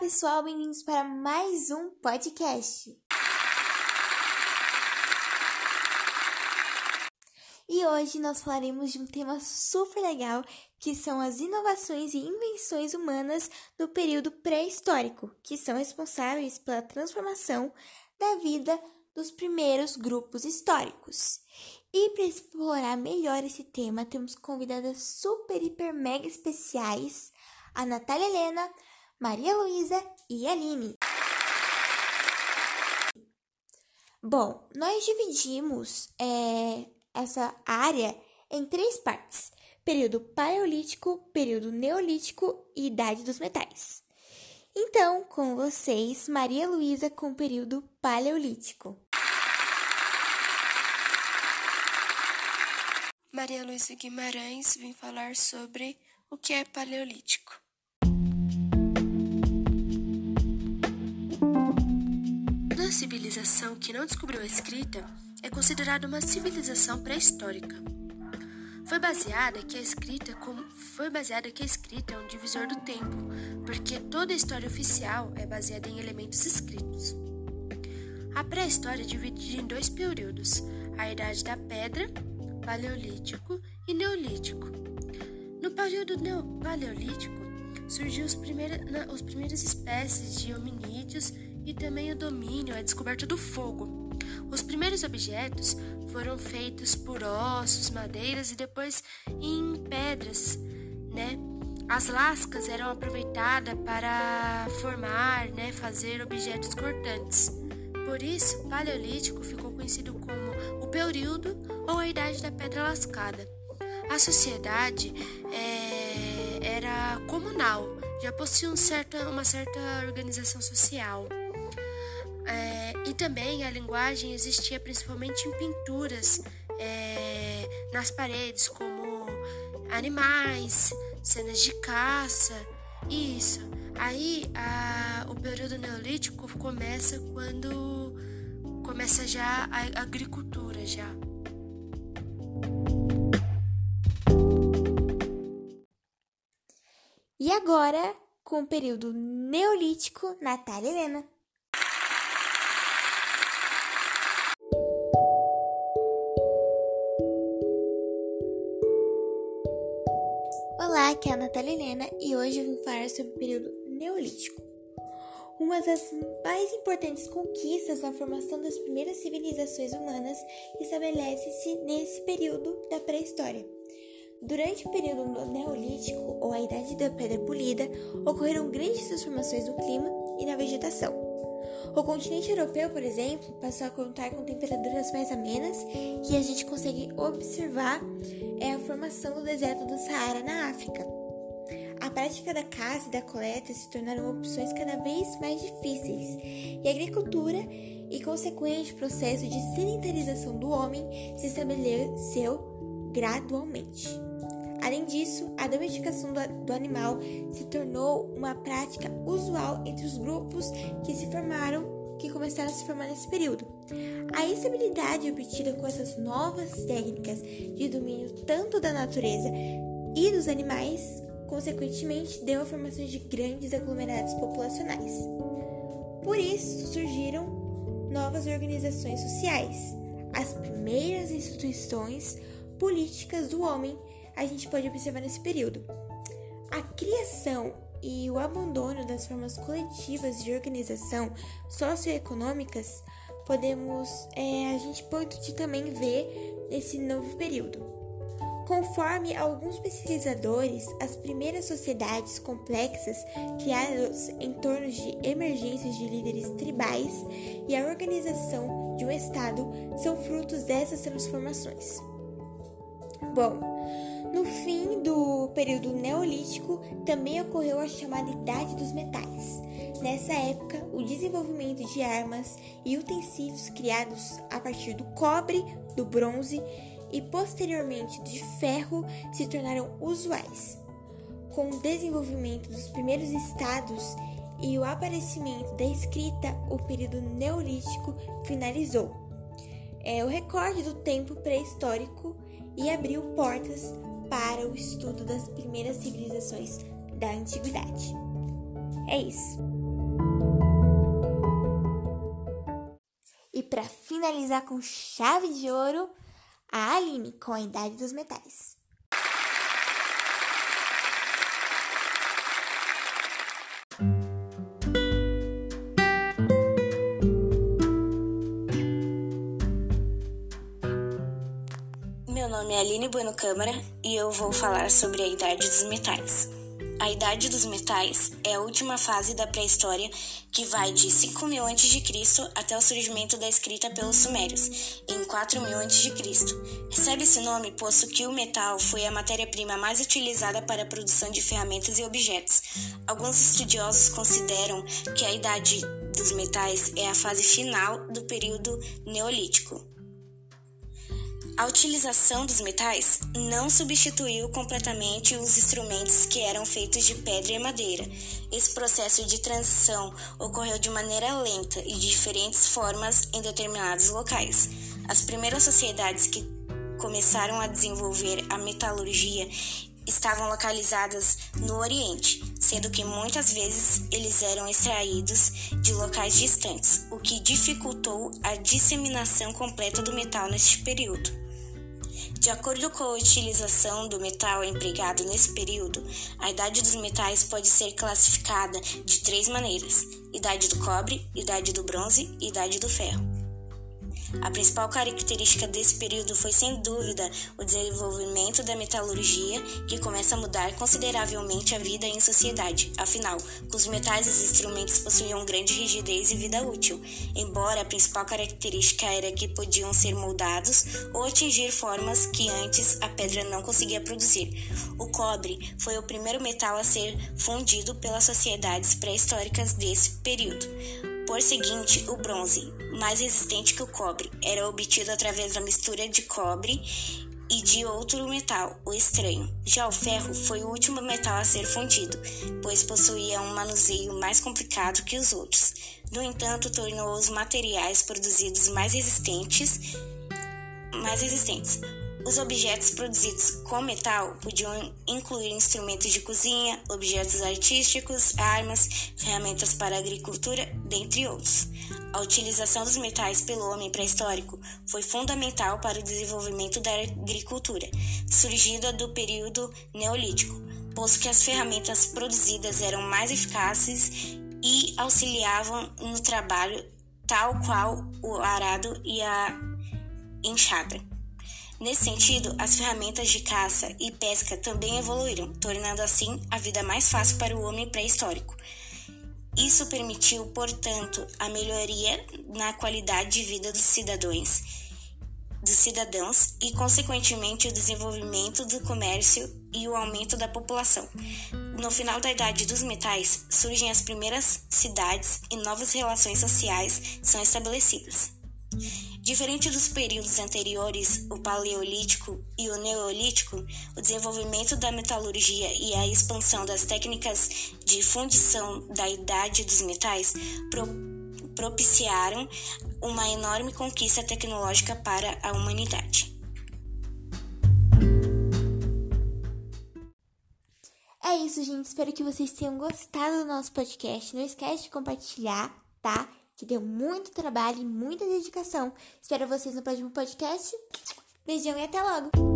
pessoal, bem-vindos para mais um podcast. E hoje nós falaremos de um tema super legal, que são as inovações e invenções humanas do período pré-histórico, que são responsáveis pela transformação da vida dos primeiros grupos históricos. E para explorar melhor esse tema, temos convidadas super, hiper, mega especiais, a Natália Helena, Maria Luísa e Aline. Bom, nós dividimos é, essa área em três partes: período paleolítico, período neolítico e idade dos metais. Então, com vocês, Maria Luísa com o período paleolítico. Maria Luísa Guimarães vem falar sobre o que é paleolítico. Toda civilização que não descobriu a escrita é considerada uma civilização pré-histórica. Foi baseada que a escrita como, foi baseada que a escrita é um divisor do tempo, porque toda a história oficial é baseada em elementos escritos. A pré-história é dividida em dois períodos: a Idade da Pedra, Paleolítico e Neolítico. No período Paleolítico surgiu os primeiros, as primeiras espécies de hominídeos e também o domínio, a descoberta do fogo. Os primeiros objetos foram feitos por ossos, madeiras e depois em pedras, né? As lascas eram aproveitadas para formar, né, fazer objetos cortantes. Por isso, o Paleolítico ficou conhecido como o período ou a Idade da Pedra Lascada. A sociedade é, era comunal, já possuía um certa, uma certa organização social. É, e também a linguagem existia principalmente em pinturas é, nas paredes, como animais, cenas de caça, isso. Aí a, o período neolítico começa quando começa já a agricultura já. E agora, com o período neolítico, Natália Helena. Aqui é a Natália Helena e hoje eu vim falar sobre o período neolítico. Uma das mais importantes conquistas na formação das primeiras civilizações humanas estabelece-se nesse período da pré-história. Durante o período neolítico, ou a Idade da Pedra Polida, ocorreram grandes transformações no clima e na vegetação. O continente europeu, por exemplo, passou a contar com temperaturas mais amenas e a gente consegue observar é a formação do deserto do Saara na África. A prática da caça e da coleta se tornaram opções cada vez mais difíceis e a agricultura e consequente processo de sedentarização do homem se estabeleceu gradualmente. Além disso, a domesticação do, animal se tornou uma prática usual entre os grupos que se formaram, que começaram a se formar nesse período. A estabilidade obtida com essas novas técnicas de domínio tanto da natureza e dos animais, consequentemente, deu a formação de grandes aglomerados populacionais. Por isso surgiram novas organizações sociais, as primeiras instituições políticas do homem a gente pode observar nesse período. A criação e o abandono das formas coletivas de organização socioeconômicas podemos é, a gente pode também ver nesse novo período. Conforme alguns pesquisadores, as primeiras sociedades complexas criadas em torno de emergências de líderes tribais e a organização de um Estado são frutos dessas transformações. Bom, no fim do período neolítico, também ocorreu a chamada Idade dos Metais. Nessa época, o desenvolvimento de armas e utensílios criados a partir do cobre, do bronze e posteriormente de ferro se tornaram usuais. Com o desenvolvimento dos primeiros estados e o aparecimento da escrita, o período neolítico finalizou. É o recorde do tempo pré-histórico e abriu portas para o estudo das primeiras civilizações da antiguidade. É isso. E para finalizar com chave de ouro, a Aline com a idade dos metais. Nome é Aline Bueno Câmara e eu vou falar sobre a Idade dos Metais. A Idade dos Metais é a última fase da pré-história que vai de 5000 a.C. até o surgimento da escrita pelos Sumérios, em 4000 a.C. Recebe esse nome posto que o metal foi a matéria-prima mais utilizada para a produção de ferramentas e objetos. Alguns estudiosos consideram que a Idade dos Metais é a fase final do período Neolítico. A utilização dos metais não substituiu completamente os instrumentos que eram feitos de pedra e madeira. Esse processo de transição ocorreu de maneira lenta e de diferentes formas em determinados locais. As primeiras sociedades que começaram a desenvolver a metalurgia estavam localizadas no Oriente, sendo que muitas vezes eles eram extraídos de locais distantes, o que dificultou a disseminação completa do metal neste período. De acordo com a utilização do metal empregado nesse período, a idade dos metais pode ser classificada de três maneiras: idade do cobre, idade do bronze e idade do ferro. A principal característica desse período foi, sem dúvida, o desenvolvimento da metalurgia, que começa a mudar consideravelmente a vida em sociedade. Afinal, com os metais, os instrumentos possuíam grande rigidez e vida útil, embora a principal característica era que podiam ser moldados ou atingir formas que antes a pedra não conseguia produzir. O cobre foi o primeiro metal a ser fundido pelas sociedades pré-históricas desse período. Por seguinte, o bronze, mais resistente que o cobre, era obtido através da mistura de cobre e de outro metal, o estranho. Já o ferro foi o último metal a ser fundido, pois possuía um manuseio mais complicado que os outros. No entanto, tornou os materiais produzidos mais resistentes, mais resistentes. Os objetos produzidos com metal podiam incluir instrumentos de cozinha, objetos artísticos, armas, ferramentas para agricultura, dentre outros. A utilização dos metais pelo homem pré-histórico foi fundamental para o desenvolvimento da agricultura, surgida do período neolítico, posto que as ferramentas produzidas eram mais eficazes e auxiliavam no trabalho, tal qual o arado e a enxada. Nesse sentido, as ferramentas de caça e pesca também evoluíram, tornando assim a vida mais fácil para o homem pré-histórico. Isso permitiu, portanto, a melhoria na qualidade de vida dos cidadãos, dos cidadãos e, consequentemente, o desenvolvimento do comércio e o aumento da população. No final da Idade dos Metais, surgem as primeiras cidades e novas relações sociais são estabelecidas. Diferente dos períodos anteriores, o Paleolítico e o Neolítico, o desenvolvimento da metalurgia e a expansão das técnicas de fundição da idade dos metais pro propiciaram uma enorme conquista tecnológica para a humanidade. É isso, gente. Espero que vocês tenham gostado do nosso podcast. Não esquece de compartilhar, tá? Que deu muito trabalho e muita dedicação. Espero vocês no próximo podcast. Beijão e até logo!